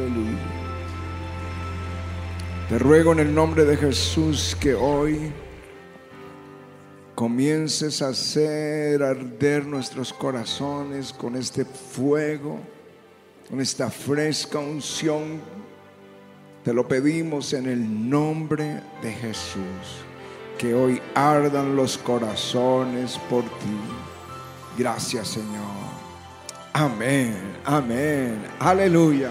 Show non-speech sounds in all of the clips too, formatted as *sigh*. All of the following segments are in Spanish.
Aleluya. Te ruego en el nombre de Jesús que hoy comiences a hacer arder nuestros corazones con este fuego, con esta fresca unción. Te lo pedimos en el nombre de Jesús. Que hoy ardan los corazones por ti. Gracias Señor. Amén, amén, aleluya.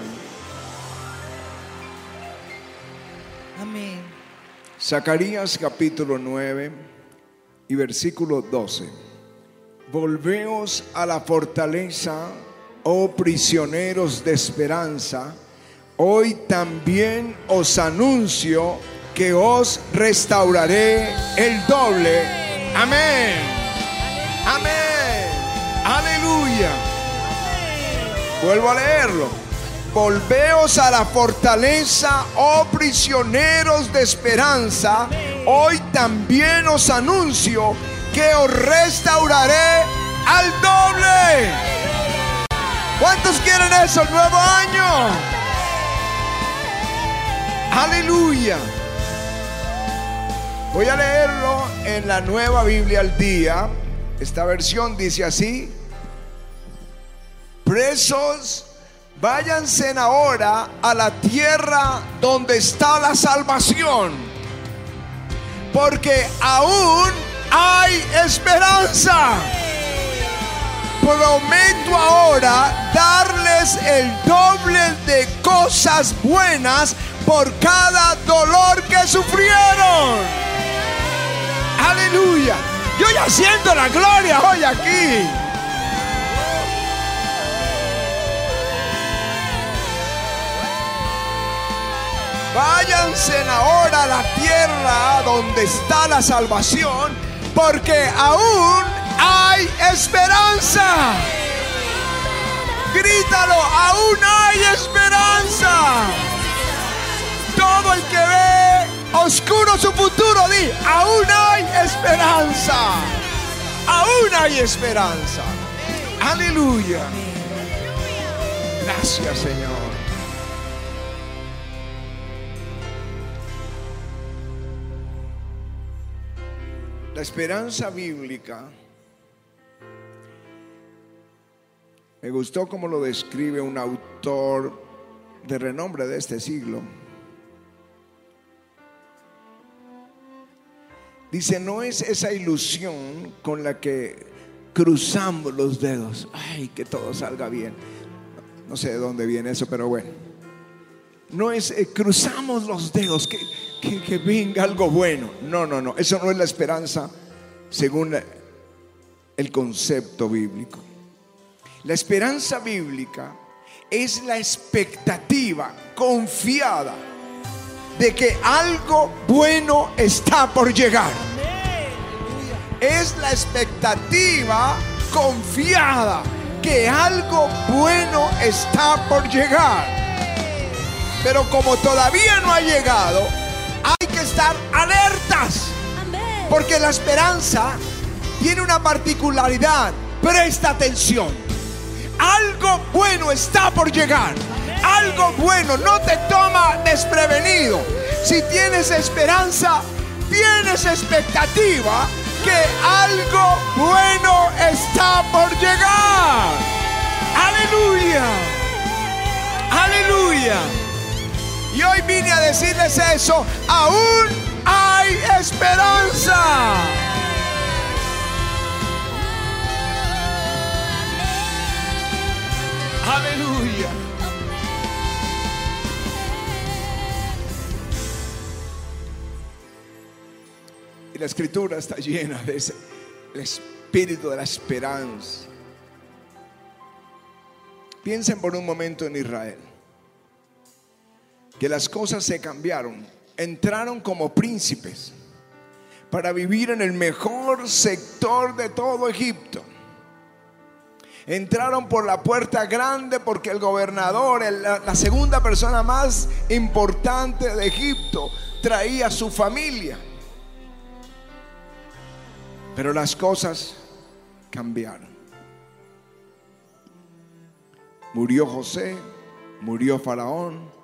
Amén. Zacarías capítulo 9 y versículo 12. Volveos a la fortaleza, oh prisioneros de esperanza. Hoy también os anuncio que os restauraré el doble. Amén. Amén. Aleluya. Vuelvo a leerlo. Volveos a la fortaleza, oh prisioneros de esperanza. Hoy también os anuncio que os restauraré al doble. ¿Cuántos quieren eso el nuevo año? Aleluya. Voy a leerlo en la nueva Biblia al día. Esta versión dice así. Presos, váyanse ahora a la tierra donde está la salvación. Porque aún hay esperanza. Prometo ahora darles el doble de cosas buenas por cada dolor que sufrieron. Aleluya. Yo ya siento la gloria hoy aquí. Váyanse ahora a la tierra donde está la salvación, porque aún hay esperanza. Grítalo, aún hay esperanza. Todo el que ve oscuro su futuro, di, aún hay esperanza. Aún hay esperanza. Aleluya. Gracias, Señor. La esperanza bíblica me gustó como lo describe un autor de renombre de este siglo. Dice, no es esa ilusión con la que cruzamos los dedos. Ay, que todo salga bien. No sé de dónde viene eso, pero bueno. No es eh, cruzamos los dedos, que, que, venga algo bueno. No, no, no. Eso no es la esperanza según el concepto bíblico. La esperanza bíblica es la expectativa confiada de que algo bueno está por llegar. Es la expectativa confiada que algo bueno está por llegar. Pero como todavía no ha llegado, hay que estar alertas. Porque la esperanza tiene una particularidad. Presta atención. Algo bueno está por llegar. Algo bueno no te toma desprevenido. Si tienes esperanza, tienes expectativa que algo bueno está por llegar. Aleluya. Aleluya. Y hoy vine a decirles eso. Aún hay esperanza. Aleluya. Y la escritura está llena de ese espíritu de la esperanza. Piensen por un momento en Israel. Que las cosas se cambiaron. Entraron como príncipes para vivir en el mejor sector de todo Egipto. Entraron por la puerta grande porque el gobernador, la segunda persona más importante de Egipto, traía a su familia. Pero las cosas cambiaron. Murió José, murió Faraón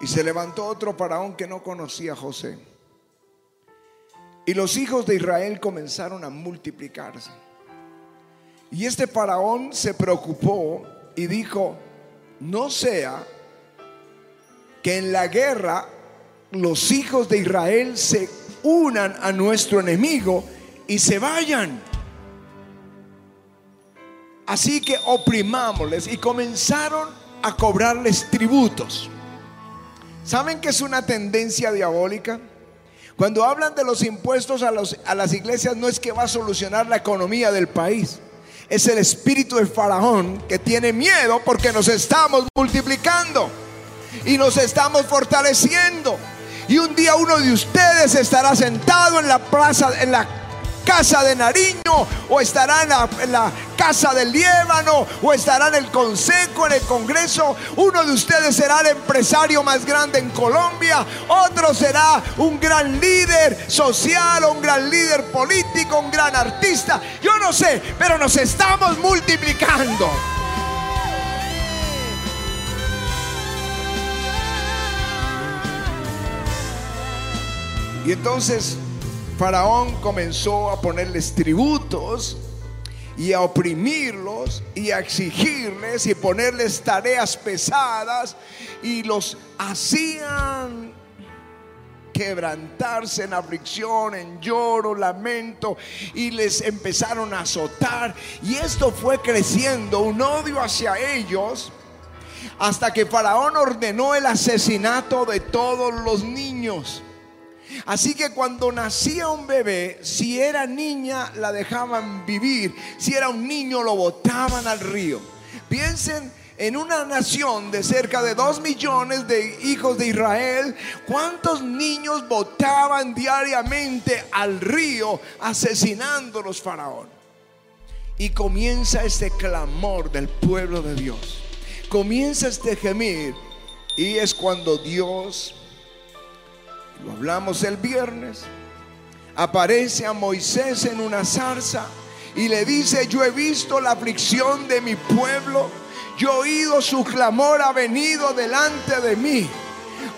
y se levantó otro Faraón que no conocía a José. Y los hijos de Israel comenzaron a multiplicarse. Y este Faraón se preocupó y dijo, no sea que en la guerra los hijos de Israel se unan a nuestro enemigo y se vayan. Así que oprimámosles y comenzaron a cobrarles tributos. ¿Saben que es una tendencia diabólica? Cuando hablan de los impuestos a, las iglesias no es que va a solucionar la economía del país. Es el espíritu del faraón que tiene miedo porque nos estamos multiplicando y nos estamos fortaleciendo. Y un día uno de ustedes estará sentado en la plaza, en la casa de Nariño, o estará en la, casa del Líbano, o estará en el consejo, en el congreso. Uno de ustedes será el empresario más grande en Colombia, otro será un gran líder social, un gran líder político, un gran artista. Yo no sé, pero nos estamos multiplicando. Y entonces Faraón comenzó a ponerles tributos y a oprimirlos y a exigirles y ponerles tareas pesadas y los hacían quebrantarse en aflicción, en lloro, lamento y les empezaron a azotar y esto fue creciendo un odio hacia ellos hasta que Faraón ordenó el asesinato de todos los niños. Así que cuando nacía un bebé, si era niña la dejaban vivir, si era un niño lo botaban al río. Piensen en una nación de cerca de dos millones de hijos de Israel, ¿cuántos niños botaban diariamente al río asesinando los faraón? Y comienza este clamor del pueblo de Dios. Comienza este gemir y es cuando Dios lo hablamos el viernes, aparece a Moisés en una zarza y le dice, yo he visto la aflicción de mi pueblo, yo he oído su clamor, ha venido delante de mí.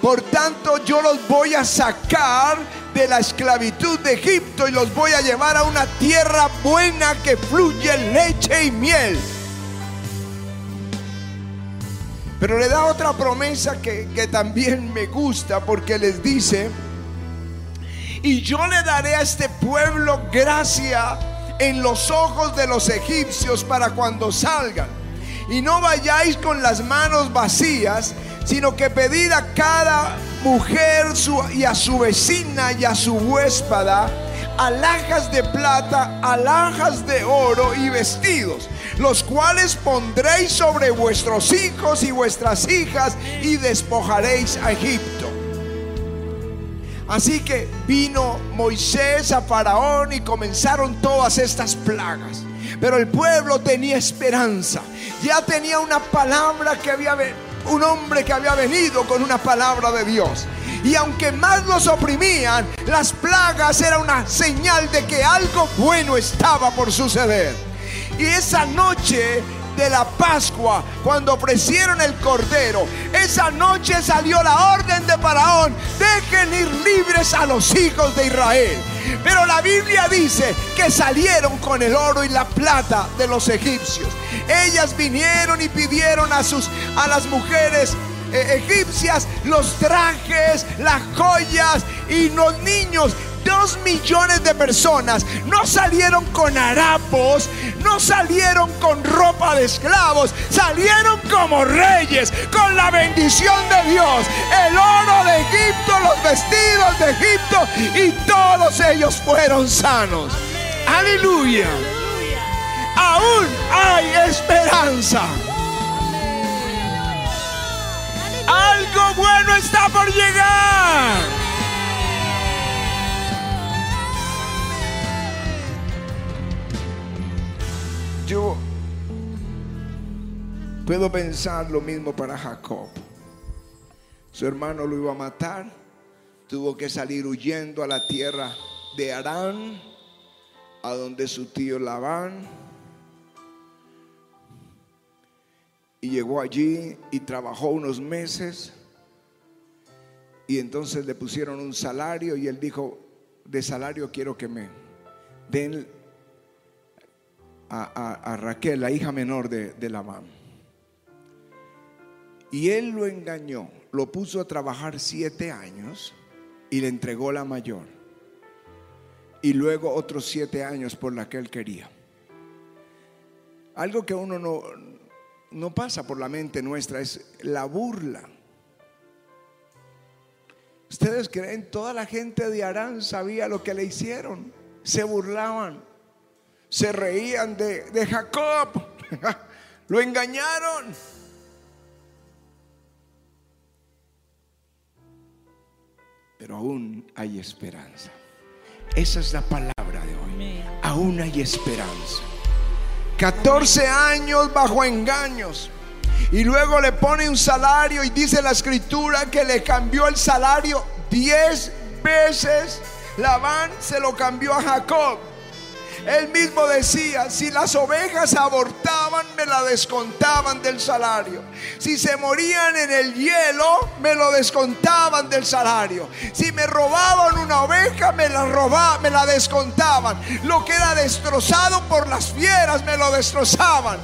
Por tanto, yo los voy a sacar de la esclavitud de Egipto y los voy a llevar a una tierra buena que fluye leche y miel pero le da otra promesa que, también me gusta porque les dice, y yo le daré a este pueblo gracia en los ojos de los egipcios para cuando salgan. Y no vayáis con las manos vacías, sino que pedid a cada mujer y a su vecina y a su huéspada alhajas de plata, alhajas de oro y vestidos, los cuales pondréis sobre vuestros hijos y vuestras hijas y despojaréis a Egipto. Así que vino Moisés a Faraón y comenzaron todas estas plagas. Pero el pueblo tenía esperanza. Ya tenía una palabra que había un hombre que había venido con una palabra de Dios. Y aunque más los oprimían, las plagas era una señal de que algo bueno estaba por suceder. Y esa noche de la Pascua, cuando ofrecieron el cordero, esa noche salió la orden de Faraón, dejen ir libres a los hijos de Israel. Pero la Biblia dice que salieron con el oro y la plata de los egipcios. Ellas vinieron y pidieron a sus a las mujeres eh, egipcias los trajes, las joyas y los niños. Dos millones de personas no salieron con harapos, no salieron con ropa de esclavos, salieron como reyes, con la bendición de Dios, el oro de Egipto, los vestidos de Egipto y todos ellos fueron sanos. Aleluya. Aún hay esperanza. Algo bueno está por llegar. Yo puedo pensar lo mismo para Jacob. Su hermano lo iba a matar, tuvo que salir huyendo a la tierra de Arán, a donde su tío Labán Y llegó allí y trabajó unos meses. Y entonces le pusieron un salario y él dijo, de salario quiero que me den a, Raquel, la hija menor de, de Labán. Y él lo engañó, lo puso a trabajar siete años y le entregó la mayor. Y luego otros siete años por la que él quería. Algo que uno no, no pasa por la mente nuestra es la burla. Ustedes creen, toda la gente de Arán sabía lo que le hicieron. Se burlaban, se reían de, de Jacob, *laughs* lo engañaron. Pero aún hay esperanza. Esa es la palabra de hoy. Aún hay esperanza. 14 años bajo engaños. Y luego le pone un salario y dice la escritura que le cambió el salario 10 veces. Labán se lo cambió a Jacob. Él mismo decía, si las ovejas abortaban, me la descontaban del salario. Si se morían en el hielo, me lo descontaban del salario. Si me robaban una oveja, me la robaban, me la descontaban. Lo que era destrozado por las fieras, me lo destrozaban.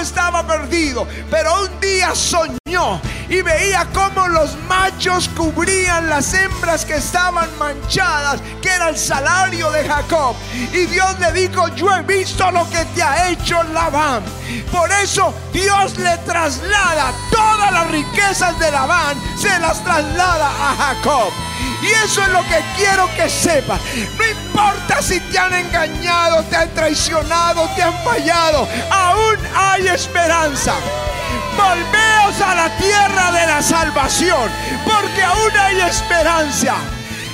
Estaba perdido. Pero un día soñó y veía cómo los machos cubrían las hembras que estaban manchadas, que era el salario de Jacob. Y Dios le dijo, yo he visto lo que te ha hecho Labán. Por eso Dios le traslada todas las riquezas de Labán, se las traslada a Jacob. Y eso es lo que quiero que sepas. No importa si te han engañado, te han traicionado, te han fallado. Aún hay esperanza. Volveos a la tierra de la salvación, porque aún hay esperanza.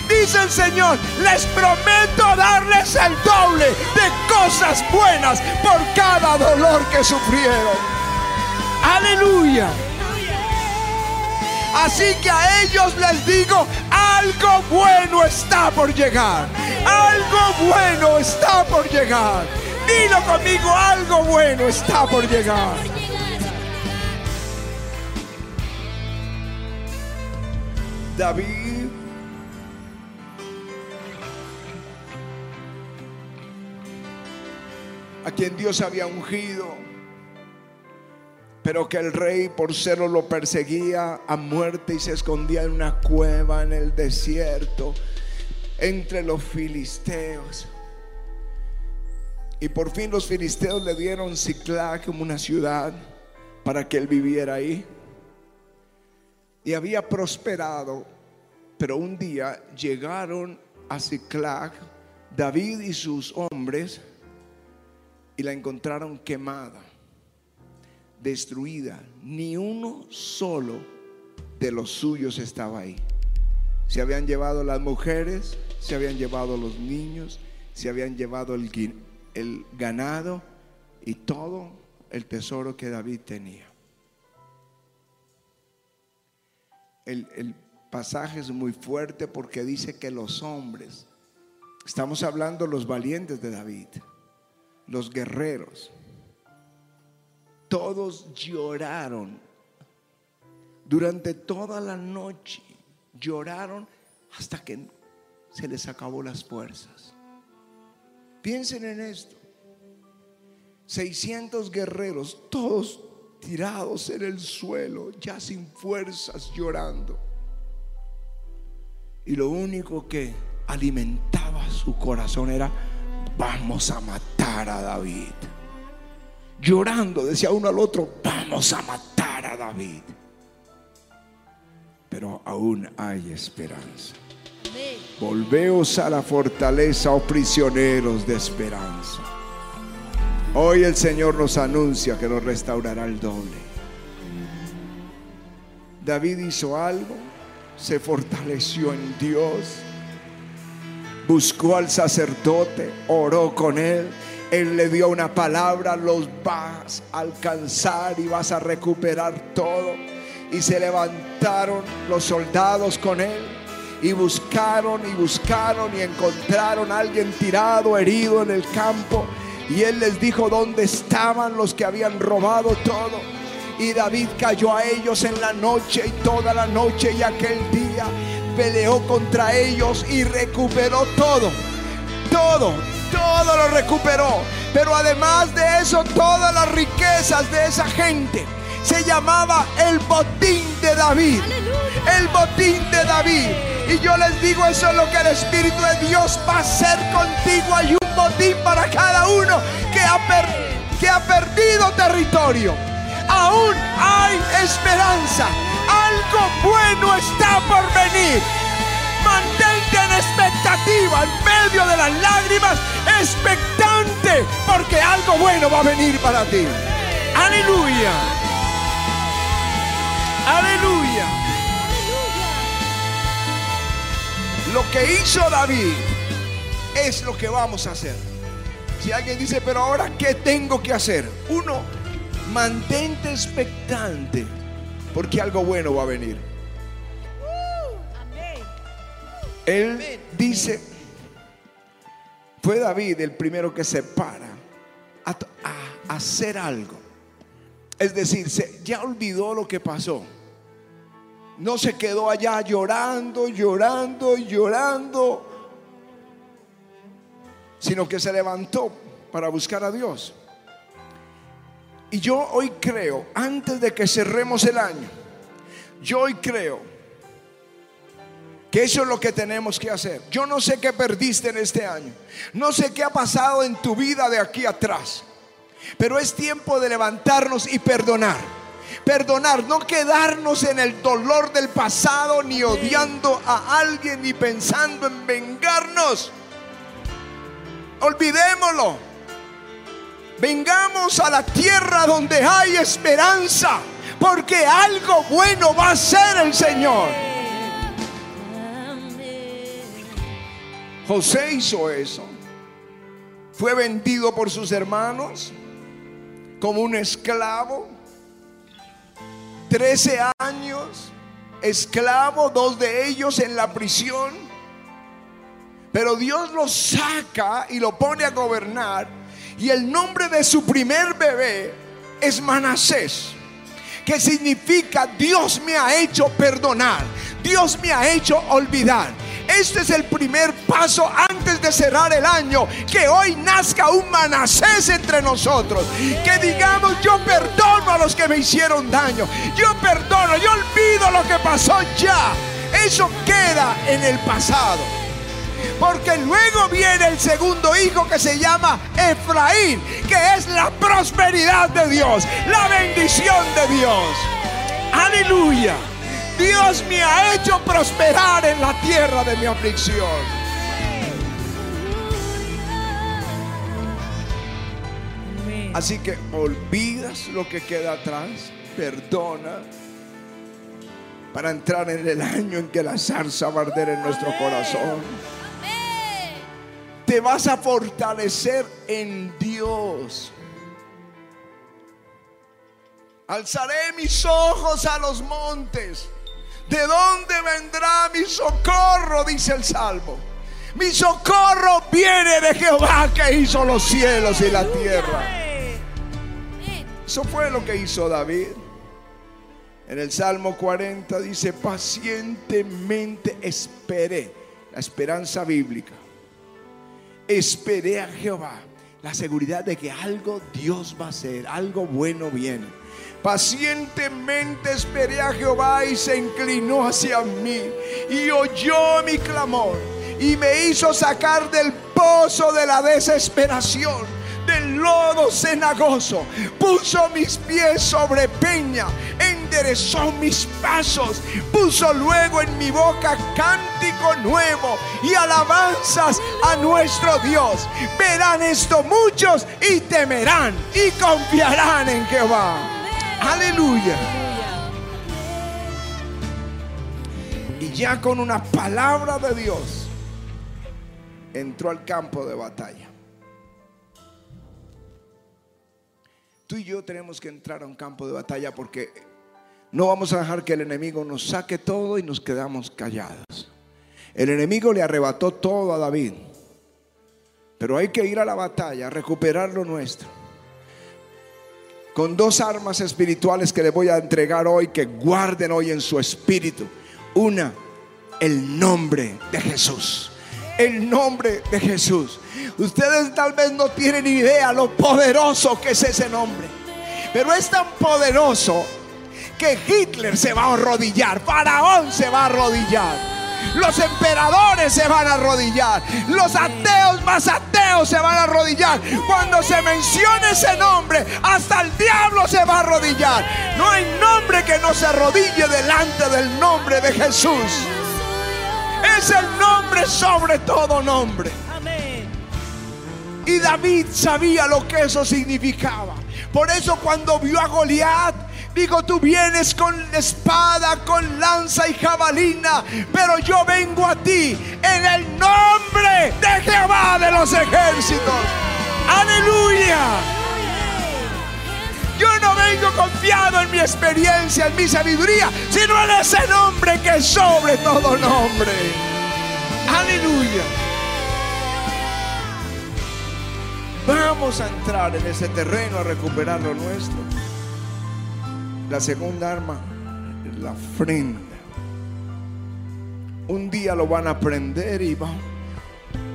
Dice el Señor, les prometo darles el doble de cosas buenas por cada dolor que sufrieron. Aleluya. Así que a ellos les digo, algo bueno está por llegar. Algo bueno está por llegar. Dilo conmigo, algo bueno está por llegar. David a quien Dios había ungido, pero que el rey por serlo lo perseguía a muerte y se escondía en una cueva en el desierto entre los filisteos. Y por fin los filisteos le dieron Ciclac como una ciudad para que él viviera ahí. Y había prosperado, pero un día llegaron a Ciclac David y sus hombres y la encontraron quemada, destruida. Ni uno solo de los suyos estaba ahí. Se habían llevado las mujeres, se habían llevado los niños, se habían llevado el, ganado y todo el tesoro que David tenía. El, el pasaje es muy fuerte porque dice que los hombres, estamos hablando los valientes de David, los guerreros, todos lloraron durante toda la noche, lloraron hasta que se les acabó las fuerzas. Piensen en esto. 600 guerreros, todos tirados en el suelo, ya sin fuerzas, llorando. Y lo único que alimentaba su corazón era vamos a matar a David. Llorando, decía uno al otro, vamos a matar a David. Pero aún hay esperanza. Volveos a la fortaleza, oh prisioneros de esperanza. Hoy el Señor nos anuncia que nos restaurará el doble. David hizo algo, se fortaleció en Dios buscó al sacerdote, oró con él. Él le dio una palabra, los vas a alcanzar y vas a recuperar todo. Y se levantaron los soldados con él y buscaron y buscaron y encontraron a alguien tirado, herido en el campo. Y él les dijo dónde estaban los que habían robado todo. Y David cayó a ellos en la noche y toda la noche y aquel día peleó contra ellos y recuperó todo. Todo, todo lo recuperó. Pero además de eso, todas las riquezas de esa gente se llamaba el botín de David. El botín de David. Y yo les digo, eso es lo que el Espíritu de Dios va a hacer contigo. Hay un botín para cada uno que ha, que ha perdido territorio. Aún hay esperanza. Algo bueno está por venir. Mantente en expectativa, en medio de las lágrimas, expectante, porque algo bueno va a venir para ti. Aleluya. Aleluya. Lo que hizo David es lo que vamos a hacer. Si alguien dice, pero ahora, ¿qué tengo que hacer? Uno, mantente expectante, porque algo bueno va a venir. Él dice, fue David el primero que se para a, hacer algo. Es decir, ya olvidó lo que pasó. No se quedó allá llorando, llorando, llorando, sino que se levantó para buscar a Dios. Y yo hoy creo, antes de que cerremos el año, yo hoy creo que eso es lo que tenemos que hacer. Yo no sé qué perdiste en este año. No sé qué ha pasado en tu vida de aquí atrás. Pero es tiempo de levantarnos y perdonar. Perdonar, no quedarnos en el dolor del pasado, ni odiando a alguien, ni pensando en vengarnos. Olvidémoslo. Vengamos a la tierra donde hay esperanza, porque algo bueno va a ser el Señor. José hizo eso. Fue vendido por sus hermanos como un esclavo. Trece años, esclavo, dos de ellos en la prisión. Pero Dios lo saca y lo pone a gobernar. Y el nombre de su primer bebé es Manasés que significa Dios me ha hecho perdonar, Dios me ha hecho olvidar. Este es el primer paso antes de cerrar el año. Que hoy nazca un Manasés entre nosotros. Que digamos, yo perdono a los que me hicieron daño. Yo perdono, yo olvido lo que pasó ya. Eso queda en el pasado. Porque luego viene el segundo hijo que se llama Efraín, que es la prosperidad de Dios, la bendición de Dios. Aleluya. Dios me ha hecho prosperar en la tierra de mi aflicción. Así que olvidas lo que queda atrás, perdona para entrar en el año en que la zarza va a arder en nuestro corazón. Te vas a fortalecer en Dios. Alzaré mis ojos a los montes. ¿De dónde vendrá mi socorro? Dice el Salmo. Mi socorro viene de Jehová que hizo los cielos y la tierra. Eso fue lo que hizo David. En el Salmo 40 dice, pacientemente esperé, la esperanza bíblica. Esperé a Jehová, la seguridad de que algo Dios va a hacer, algo bueno viene. Pacientemente esperé a Jehová y se inclinó hacia mí y oyó mi clamor y me hizo sacar del pozo de la desesperación, del lodo cenagoso. Puso mis pies sobre peña, enderezó mis pasos, puso luego en mi boca cántico nuevo y alabanzas a nuestro Dios. Verán esto muchos y temerán y confiarán en Jehová. Aleluya. Y ya con una palabra de Dios entró al campo de batalla. Tú y yo tenemos que entrar a un campo de batalla porque no vamos a dejar que el enemigo nos saque todo y nos quedamos callados. El enemigo le arrebató todo a David. Pero hay que ir a la batalla, a recuperar lo nuestro. Con dos armas espirituales que les voy a entregar hoy, que guarden hoy en su espíritu. Una, el nombre de Jesús. El nombre de Jesús. Ustedes tal vez no tienen idea lo poderoso que es ese nombre. Pero es tan poderoso que Hitler se va a arrodillar, Faraón se va a arrodillar. Los emperadores se van a arrodillar. Los ateos más ateos se van a arrodillar. Cuando se mencione ese nombre, hasta el diablo se va a arrodillar. No hay nombre que no se arrodille delante del nombre de Jesús. Es el nombre sobre todo nombre. Y David sabía lo que eso significaba. Por eso cuando vio a Goliat, Digo, tú vienes con espada, con lanza y jabalina, pero yo vengo a ti en el nombre de Jehová de los ejércitos. Aleluya. Yo no vengo confiado en mi experiencia, en mi sabiduría, sino en ese nombre que es sobre todo nombre. Aleluya. Vamos a entrar en ese terreno a recuperar lo nuestro. La segunda arma, la ofrenda. Un día lo van a aprender y va,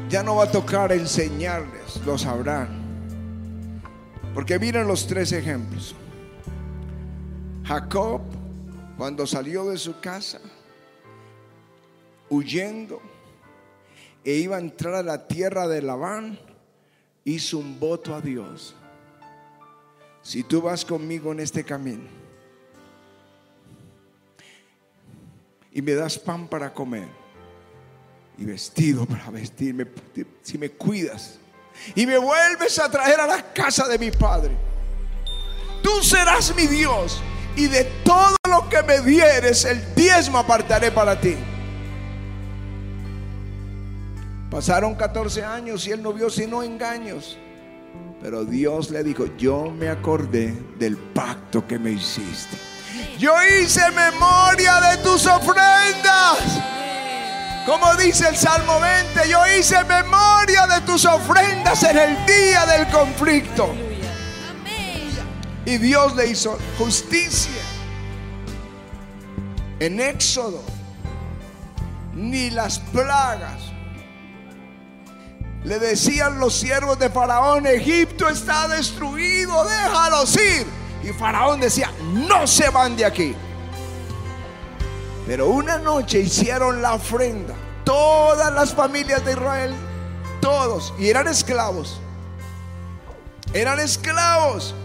ya no va a tocar enseñarles, lo sabrán. Porque miren los tres ejemplos. Jacob, cuando salió de su casa, huyendo, e iba a entrar a la tierra de Labán, hizo un voto a Dios. Si tú vas conmigo en este camino, y me das pan para comer y vestido para vestirme, si me cuidas y me vuelves a traer a la casa de mi padre, tú serás mi Dios y de todo lo que me dieres el diezmo apartaré para ti. Pasaron 14 años y él no vio sino engaños. Pero Dios le dijo, yo me acordé del pacto que me hiciste. Yo hice memoria de tus ofrendas. Como dice el Salmo 20, yo hice memoria de tus ofrendas en el día del conflicto. Y Dios le hizo justicia. En Éxodo, ni las plagas. Le decían los siervos de Faraón, Egipto está destruido, déjalos ir. Y Faraón decía, no se van de aquí. Pero una noche hicieron la ofrenda. Todas las familias de Israel, todos, y eran esclavos. Eran esclavos.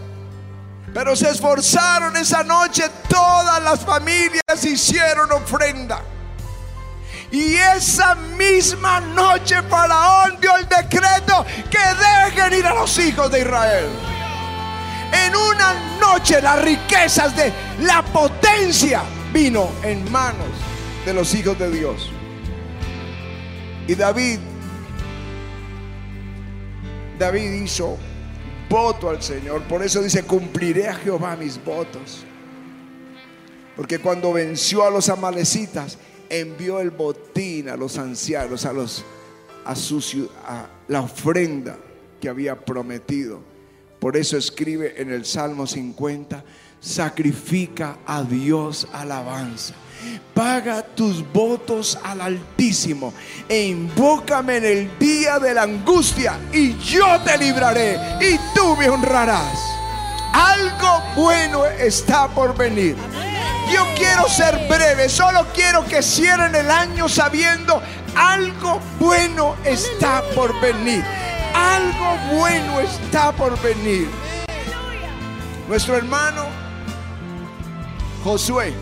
Pero se esforzaron esa noche, todas las familias hicieron ofrenda. Y esa misma noche Faraón dio el decreto que dejen ir a los hijos de Israel. En una noche las riquezas de la potencia vino en manos de los hijos de Dios. Y David, David hizo voto al Señor. Por eso dice, cumpliré a Jehová mis votos. Porque cuando venció a los amalecitas, envió el botín a los ancianos, a los a, su, a la ofrenda que había prometido. Por eso escribe en el Salmo 50, sacrifica a Dios alabanza. Paga tus votos al Altísimo e invócame en el día de la angustia y yo te libraré y tú me honrarás. Algo bueno está por venir. Yo quiero ser breve, solo quiero que cierren el año sabiendo algo bueno está por venir. Algo bueno está por venir. Nuestro hermano Josué,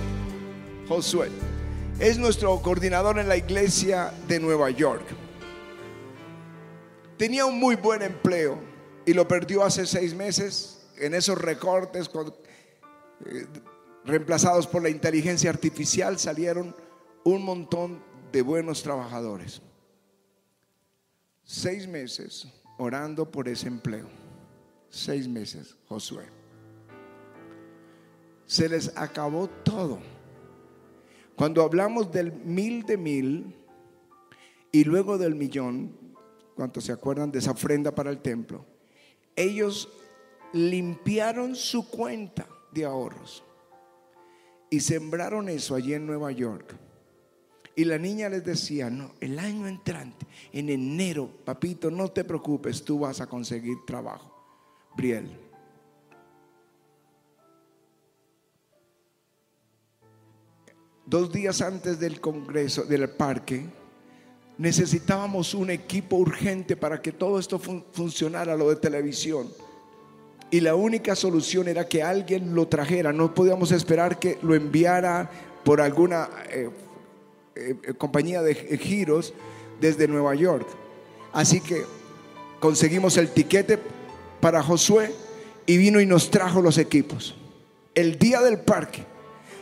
Josué, es nuestro coordinador en la iglesia de Nueva York. Tenía un muy buen empleo y lo perdió hace seis meses en esos recortes eh, reemplazados por la inteligencia artificial salieron un montón de buenos trabajadores. Seis meses orando por ese empleo. Seis meses, Josué. Se les acabó todo. Cuando hablamos del mil de mil y luego del millón, ¿cuántos se acuerdan de esa ofrenda para el templo? Ellos limpiaron su cuenta de ahorros y sembraron eso allí en Nueva York. Y la niña les decía, no, el año entrante, en enero, papito, no te preocupes, tú vas a conseguir trabajo. Briel. Dos días antes del Congreso, del parque, necesitábamos un equipo urgente para que todo esto funcionara, lo de televisión. Y la única solución era que alguien lo trajera. No podíamos esperar que lo enviara por alguna eh, eh, eh, compañía de giros desde Nueva York. Así que conseguimos el tiquete para Josué y vino y nos trajo los equipos. El día del parque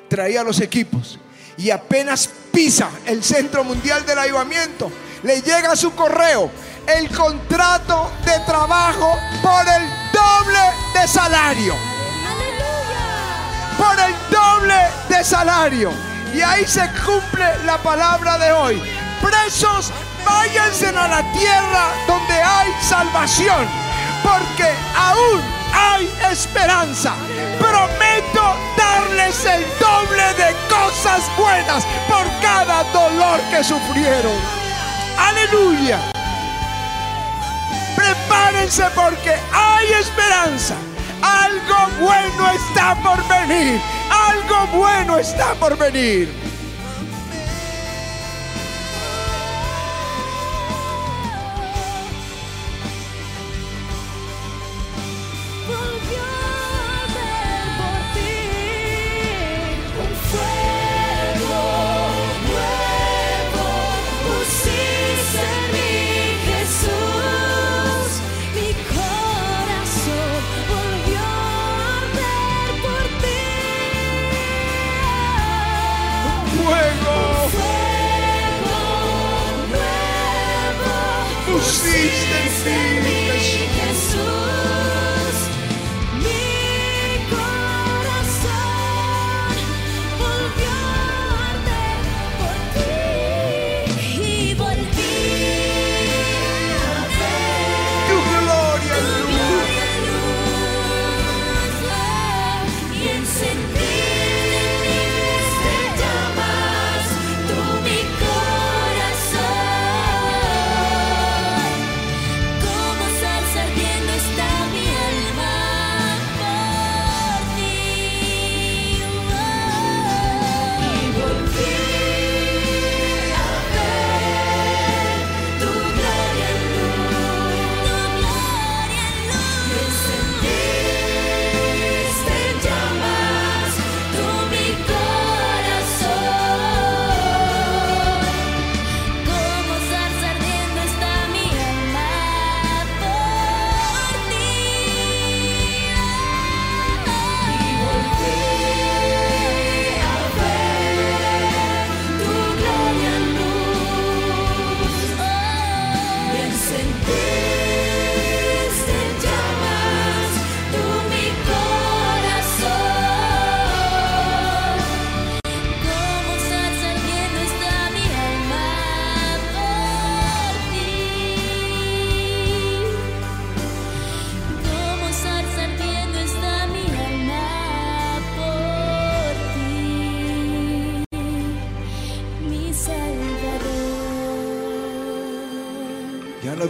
traía los equipos y apenas pisa el Centro Mundial del Ayudamiento, le llega a su correo el contrato de trabajo por el doble de salario. Por el doble de salario. Y ahí se cumple la palabra de hoy. Presos, váyanse a la tierra donde hay salvación. Porque aún hay esperanza. Prometo darles el doble de cosas buenas por cada dolor que sufrieron. Aleluya. Prepárense porque hay esperanza. Algo bueno está por venir. Algo bueno está por venir.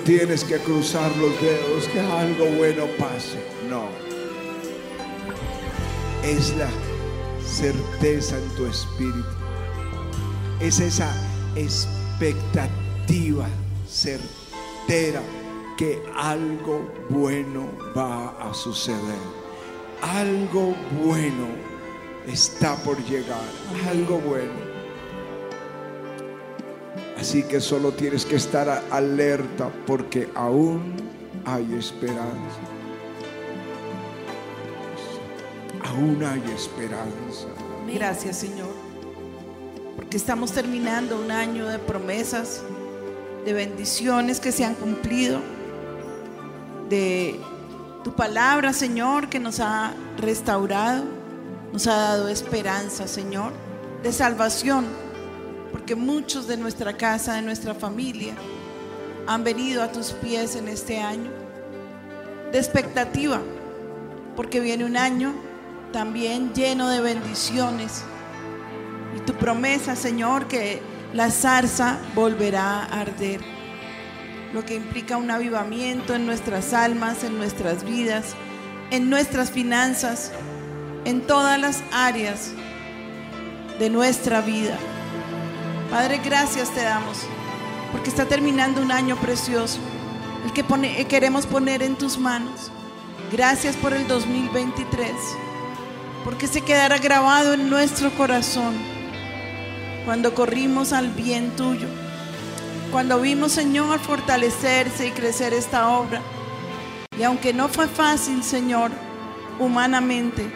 Tienes que cruzar los dedos, que algo bueno pase. No. Es la certeza en tu espíritu. Es esa expectativa certera que algo bueno va a suceder. Algo bueno está por llegar. Algo bueno. Así que solo tienes que estar alerta porque aún hay esperanza. Aún hay esperanza. Gracias Señor. Porque estamos terminando un año de promesas, de bendiciones que se han cumplido, de tu palabra Señor que nos ha restaurado, nos ha dado esperanza Señor, de salvación porque muchos de nuestra casa, de nuestra familia, han venido a tus pies en este año, de expectativa, porque viene un año también lleno de bendiciones. Y tu promesa, Señor, que la zarza volverá a arder. Lo que implica un avivamiento en nuestras almas, en nuestras vidas, en nuestras finanzas, en todas las áreas de nuestra vida. Padre, gracias te damos, porque está terminando un año precioso, el que pone, queremos poner en tus manos. Gracias por el 2023, porque se quedará grabado en nuestro corazón cuando corrimos al bien tuyo, cuando vimos, Señor, fortalecerse y crecer esta obra. Y aunque no fue fácil, Señor, humanamente,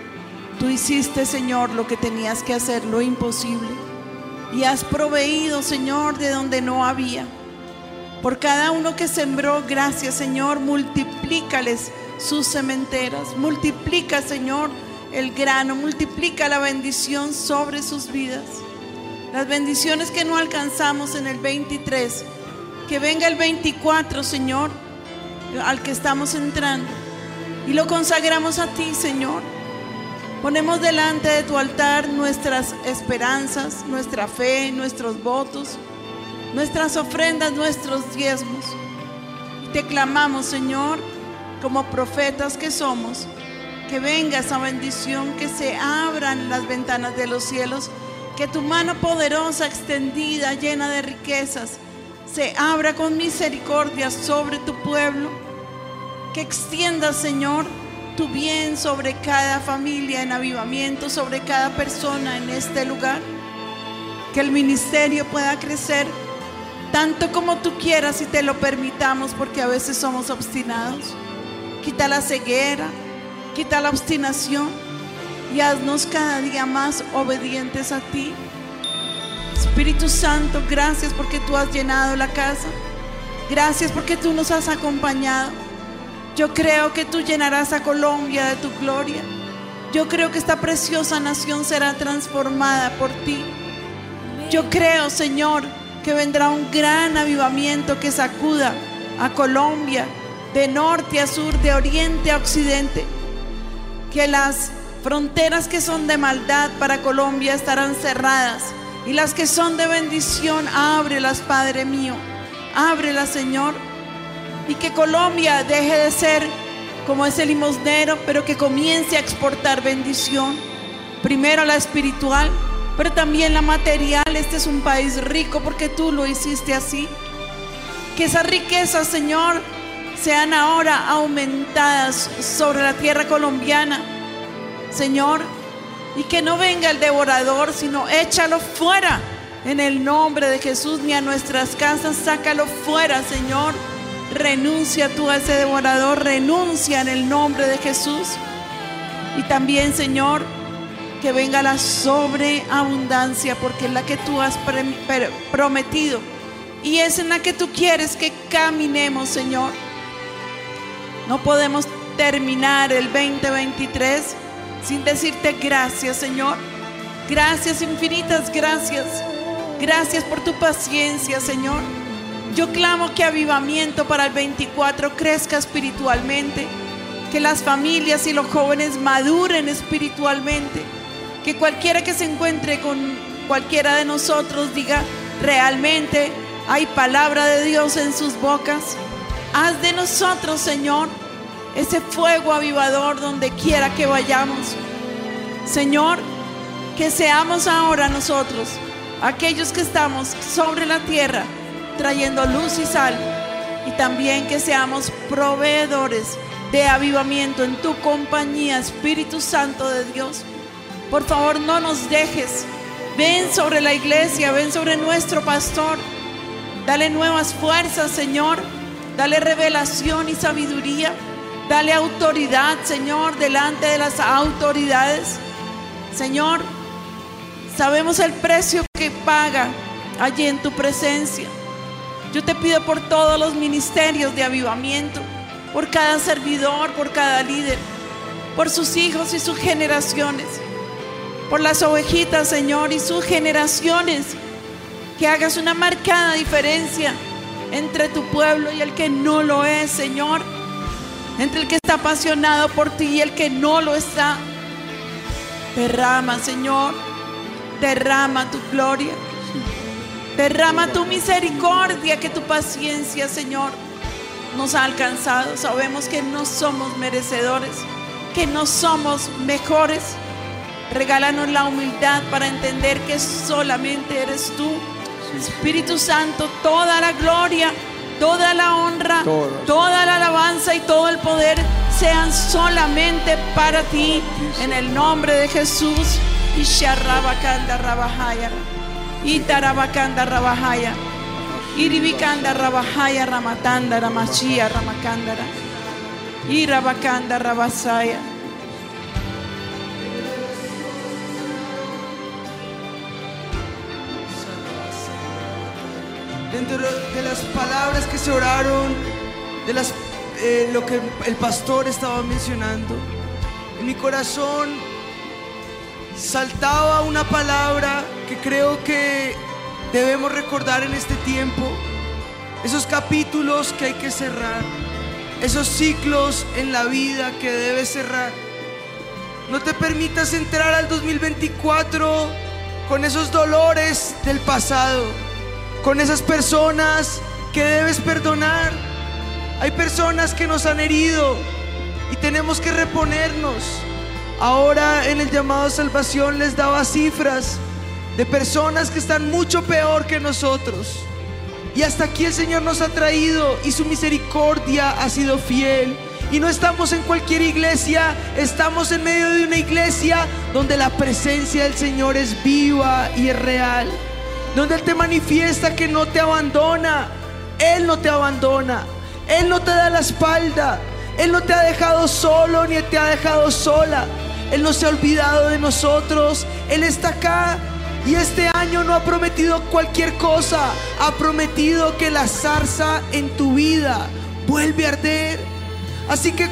tú hiciste, Señor, lo que tenías que hacer, lo imposible. Y has proveído, Señor, de donde no había. Por cada uno que sembró, gracias, Señor, multiplícales sus cementeras. Multiplica, Señor, el grano, multiplica la bendición sobre sus vidas. Las bendiciones que no alcanzamos en el 23, que venga el 24, Señor, al que estamos entrando. Y lo consagramos a ti, Señor. Ponemos delante de tu altar nuestras esperanzas, nuestra fe, nuestros votos, nuestras ofrendas, nuestros diezmos. Te clamamos, Señor, como profetas que somos, que venga esa bendición, que se abran las ventanas de los cielos, que tu mano poderosa, extendida, llena de riquezas, se abra con misericordia sobre tu pueblo, que extienda, Señor, tu bien sobre cada familia en avivamiento, sobre cada persona en este lugar, que el ministerio pueda crecer tanto como tú quieras y te lo permitamos, porque a veces somos obstinados quita la ceguera, quita la obstinación y haznos cada día más obedientes a ti. Espíritu Santo, gracias porque tú has llenado la casa. Gracias porque tú nos has acompañado. Yo creo que tú llenarás a Colombia de tu gloria. Yo creo que esta preciosa nación será transformada por ti. Yo creo, Señor, que vendrá un gran avivamiento que sacuda a Colombia, de norte a sur, de oriente a occidente, que las fronteras que son de maldad para Colombia estarán cerradas y las que son de bendición, ábrelas, Padre mío, ábrelas, Señor, y que Colombia deje de ser como ese limosnero, pero que comience a exportar bendición, primero la espiritual, pero también la material. Este es un país rico porque tú lo hiciste así. Que esa riqueza, Señor, sean ahora aumentadas sobre la tierra colombiana, Señor, y que no venga el devorador, sino échalo fuera en el nombre de Jesús, ni a nuestras casas, sácalo fuera, Señor. Renuncia tú a ese devorador, renuncia en el nombre de Jesús. Y también, Señor, que venga la sobreabundancia, porque es la que tú has prometido. Y es en la que tú quieres que caminemos, Señor. No podemos terminar el 2023 sin decirte gracias, Señor. Gracias, infinitas gracias. Gracias por tu paciencia, Señor. Yo clamo que avivamiento para el 24 crezca espiritualmente, que las familias y los jóvenes maduren espiritualmente, que cualquiera que se encuentre con cualquiera de nosotros diga, realmente hay palabra de Dios en sus bocas. Haz de nosotros, Señor, ese fuego avivador donde quiera que vayamos. Señor, que seamos ahora nosotros, aquellos que estamos sobre la tierra, trayendo luz y sal, y también que seamos proveedores de avivamiento en tu compañía, Espíritu Santo de Dios. Por favor, no nos dejes. Ven sobre la iglesia, ven sobre nuestro pastor. Dale nuevas fuerzas, Señor. Dale revelación y sabiduría. Dale autoridad, Señor, delante de las autoridades. Señor, sabemos el precio que paga allí en tu presencia. Yo te pido por todos los ministerios de avivamiento, por cada servidor, por cada líder, por sus hijos y sus generaciones, por las ovejitas, Señor, y sus generaciones, que hagas una marcada diferencia entre tu pueblo y el que no lo es, Señor entre el que está apasionado por ti y el que no lo está. Derrama, Señor, derrama tu gloria. Derrama tu misericordia, que tu paciencia, Señor, nos ha alcanzado. Sabemos que no somos merecedores, que no somos mejores. Regálanos la humildad para entender que solamente eres tú. Espíritu Santo, toda la gloria, toda la honra, toda la alabanza y todo el poder sean solamente para ti. En el nombre de Jesús. Y Sharabakanda Rabahaya. Y Tarabakanda Rabahaya. Iribikanda Rabahaya Ramatanda Ramachia Ramakandara. Y Rabakanda Rabasaya. dentro de las palabras que se oraron, de las, eh, lo que el pastor estaba mencionando, en mi corazón saltaba una palabra que creo que debemos recordar en este tiempo, esos capítulos que hay que cerrar, esos ciclos en la vida que debes cerrar. No te permitas entrar al 2024 con esos dolores del pasado con esas personas que debes perdonar. Hay personas que nos han herido y tenemos que reponernos. Ahora en el llamado a salvación les daba cifras de personas que están mucho peor que nosotros. Y hasta aquí el Señor nos ha traído y su misericordia ha sido fiel. Y no estamos en cualquier iglesia, estamos en medio de una iglesia donde la presencia del Señor es viva y es real donde Él te manifiesta que no te abandona. Él no te abandona. Él no te da la espalda. Él no te ha dejado solo ni te ha dejado sola. Él no se ha olvidado de nosotros. Él está acá. Y este año no ha prometido cualquier cosa. Ha prometido que la zarza en tu vida vuelve a arder. Así que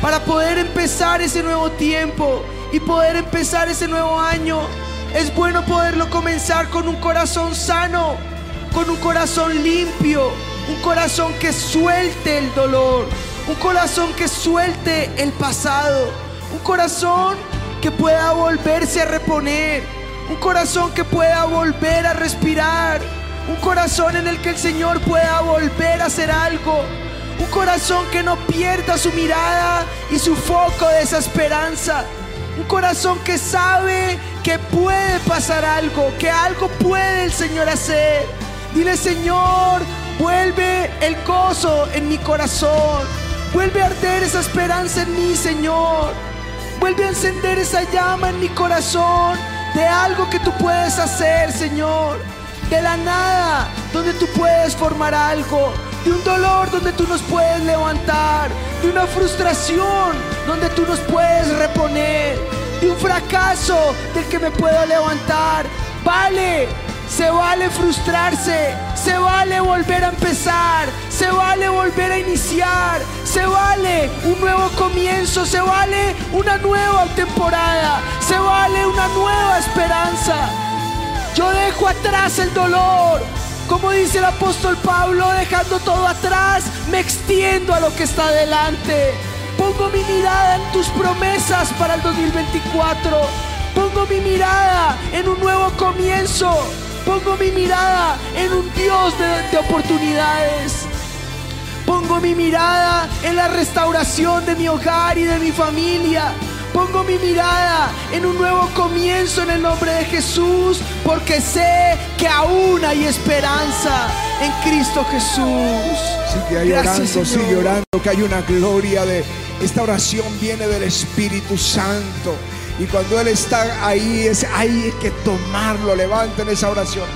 para poder empezar ese nuevo tiempo y poder empezar ese nuevo año, es bueno poderlo comenzar con un corazón sano, con un corazón limpio, un corazón que suelte el dolor, un corazón que suelte el pasado, un corazón que pueda volverse a reponer, un corazón que pueda volver a respirar, un corazón en el que el Señor pueda volver a hacer algo, un corazón que no pierda su mirada y su foco de esa esperanza, un corazón que sabe que puede pasar algo, que algo puede el Señor hacer. Dile, Señor, vuelve el gozo en mi corazón. Vuelve a arder esa esperanza en mí, Señor. Vuelve a encender esa llama en mi corazón de algo que tú puedes hacer, Señor. De la nada, donde tú puedes formar algo. De un dolor donde tú nos puedes levantar. De una frustración donde tú nos puedes reponer un fracaso del que me puedo levantar. Vale, se vale frustrarse, se vale volver a empezar, se vale volver a iniciar, se vale un nuevo comienzo, se vale una nueva temporada, se vale una nueva esperanza. Yo dejo atrás el dolor, como dice el apóstol Pablo, dejando todo atrás, me extiendo a lo que está delante. Pongo mi mirada en tus promesas para el 2024. Pongo mi mirada en un nuevo comienzo. Pongo mi mirada en un Dios de, oportunidades. Pongo mi mirada en la restauración de mi hogar y de mi familia. Pongo mi mirada en un nuevo comienzo en el nombre de Jesús, porque sé que aún hay esperanza en Cristo Jesús. Sigue llorando, sigue orando, que hay una gloria de esta oración viene del Espíritu Santo. Y cuando Él está ahí, es, hay que tomarlo. Levanten esa oración.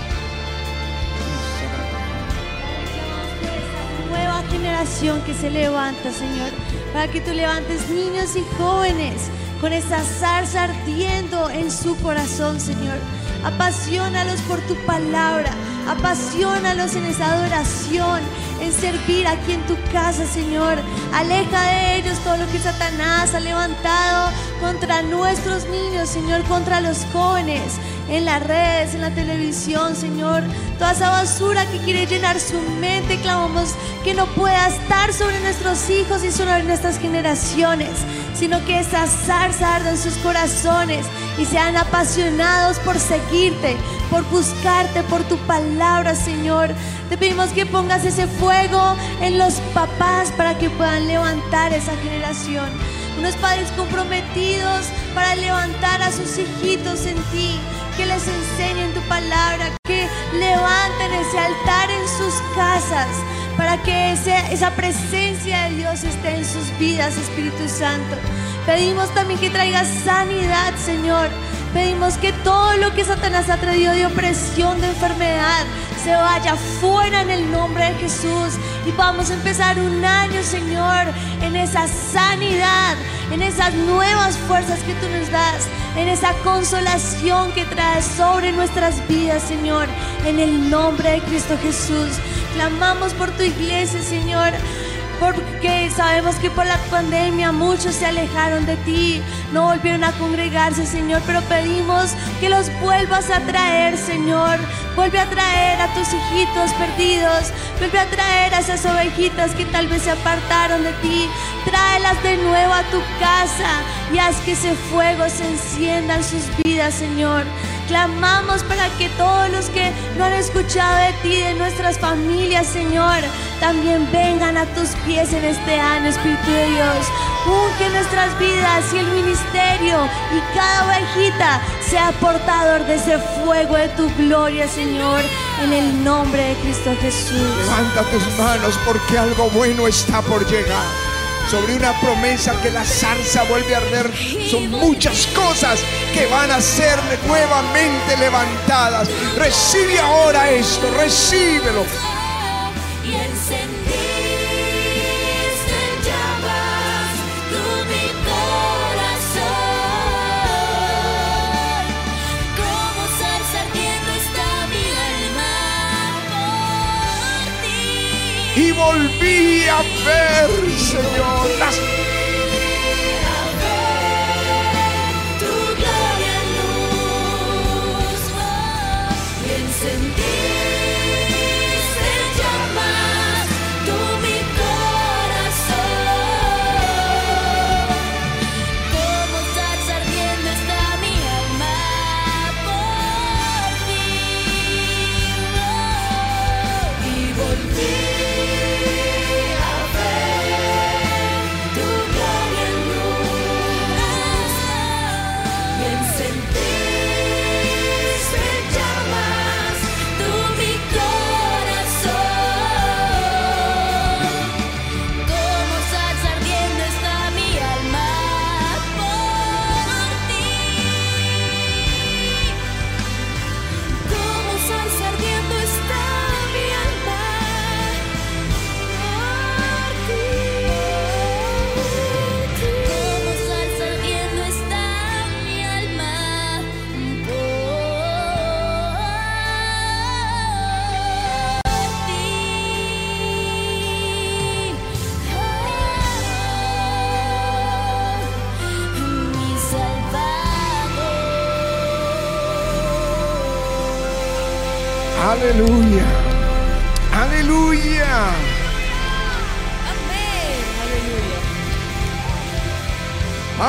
Que se levanta, Señor, para que tú levantes niños y jóvenes con esa zarza ardiendo en su corazón, Señor. Apasionalos por tu palabra, apasionalos en esa adoración, en servir aquí en tu casa, Señor. Aleja de ellos todo lo que Satanás ha levantado contra nuestros niños, Señor, contra los jóvenes. En las redes, en la televisión, Señor. Toda esa basura que quiere llenar su mente, clamamos que no pueda estar sobre nuestros hijos y sobre nuestras generaciones, sino que esa zarza arda en sus corazones y sean apasionados por seguirte, por buscarte, por tu palabra, Señor. Te pedimos que pongas ese fuego en los papás para que puedan levantar esa generación. Unos padres comprometidos para levantar a sus hijitos en ti, que les enseñen tu palabra, que levanten ese altar en sus casas para que esa presencia de Dios esté en sus vidas, Espíritu Santo. Pedimos también que traigas sanidad, Señor. Pedimos que todo lo que Satanás ha traído de opresión, de enfermedad, se vaya fuera en el nombre de Jesús y vamos a empezar un año, Señor, en esa sanidad, en esas nuevas fuerzas que tú nos das, en esa consolación que traes sobre nuestras vidas, Señor, en el nombre de Cristo Jesús. Clamamos por tu iglesia, Señor porque sabemos que por la pandemia muchos se alejaron de ti, no volvieron a congregarse, Señor, pero pedimos que los vuelvas a traer, Señor. Vuelve a traer a tus hijitos perdidos, vuelve a traer a esas ovejitas que tal vez se apartaron de ti. Tráelas de nuevo a tu casa y haz que ese fuego se encienda en sus vidas, Señor. Clamamos para que todos los que no han escuchado de ti, de nuestras familias, Señor, también vengan a tus pies en este año, Espíritu de Dios. Unge nuestras vidas y el ministerio y cada ovejita sea portador de ese fuego de tu gloria, Señor, en el nombre de Cristo Jesús. Levanta tus manos porque algo bueno está por llegar sobre una promesa que la zarza vuelve a arder. Son muchas cosas que van a ser nuevamente levantadas. Recibe ahora esto, recíbelo. Volví a ver, Señor, las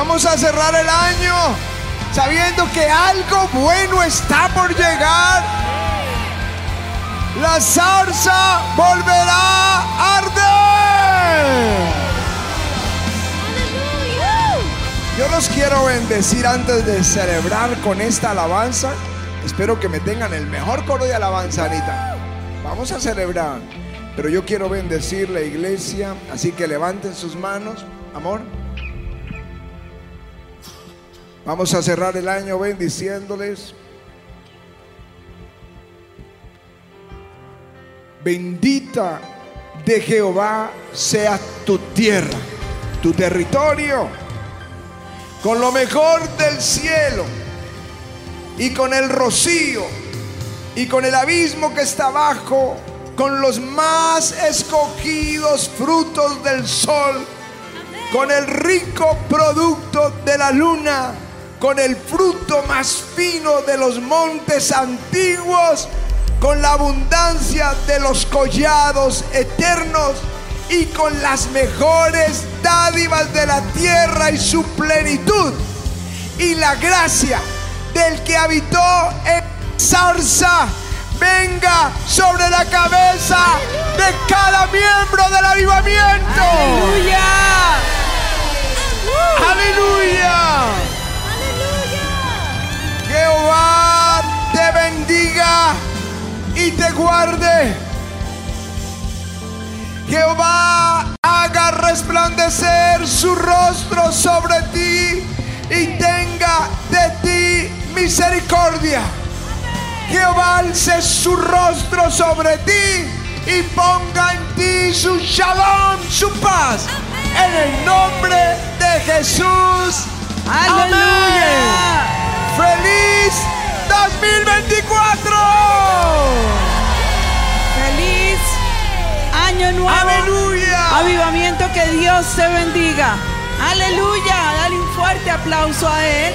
Vamos a cerrar el año sabiendo que algo bueno está por llegar. La zarza volverá a arder. Yo los quiero bendecir antes de celebrar con esta alabanza. Espero que me tengan el mejor coro de alabanza, Anita. Vamos a celebrar. Pero yo quiero bendecir la iglesia, así que levanten sus manos, amor. Vamos a cerrar el año bendiciéndoles. Bendita de Jehová sea tu tierra, tu territorio, con lo mejor del cielo y con el rocío y con el abismo que está abajo, con los más escogidos frutos del sol, con el rico producto de la luna con el fruto más fino de los montes antiguos, con la abundancia de los collados eternos y con las mejores dádivas de la tierra y su plenitud. Y la gracia del que habitó en zarza venga sobre la cabeza de cada miembro del avivamiento. ¡Aleluya! Aleluya. Jehová te bendiga y te guarde. Jehová haga resplandecer su rostro sobre ti y tenga de ti misericordia. Jehová alce su rostro sobre ti y ponga en ti su shalom, su paz. En el nombre de Jesús. ¡Aleluya! ¡Feliz 2024! ¡Feliz año nuevo! ¡Aleluya! Avivamiento, que Dios te bendiga. Aleluya. Dale un fuerte aplauso a Él.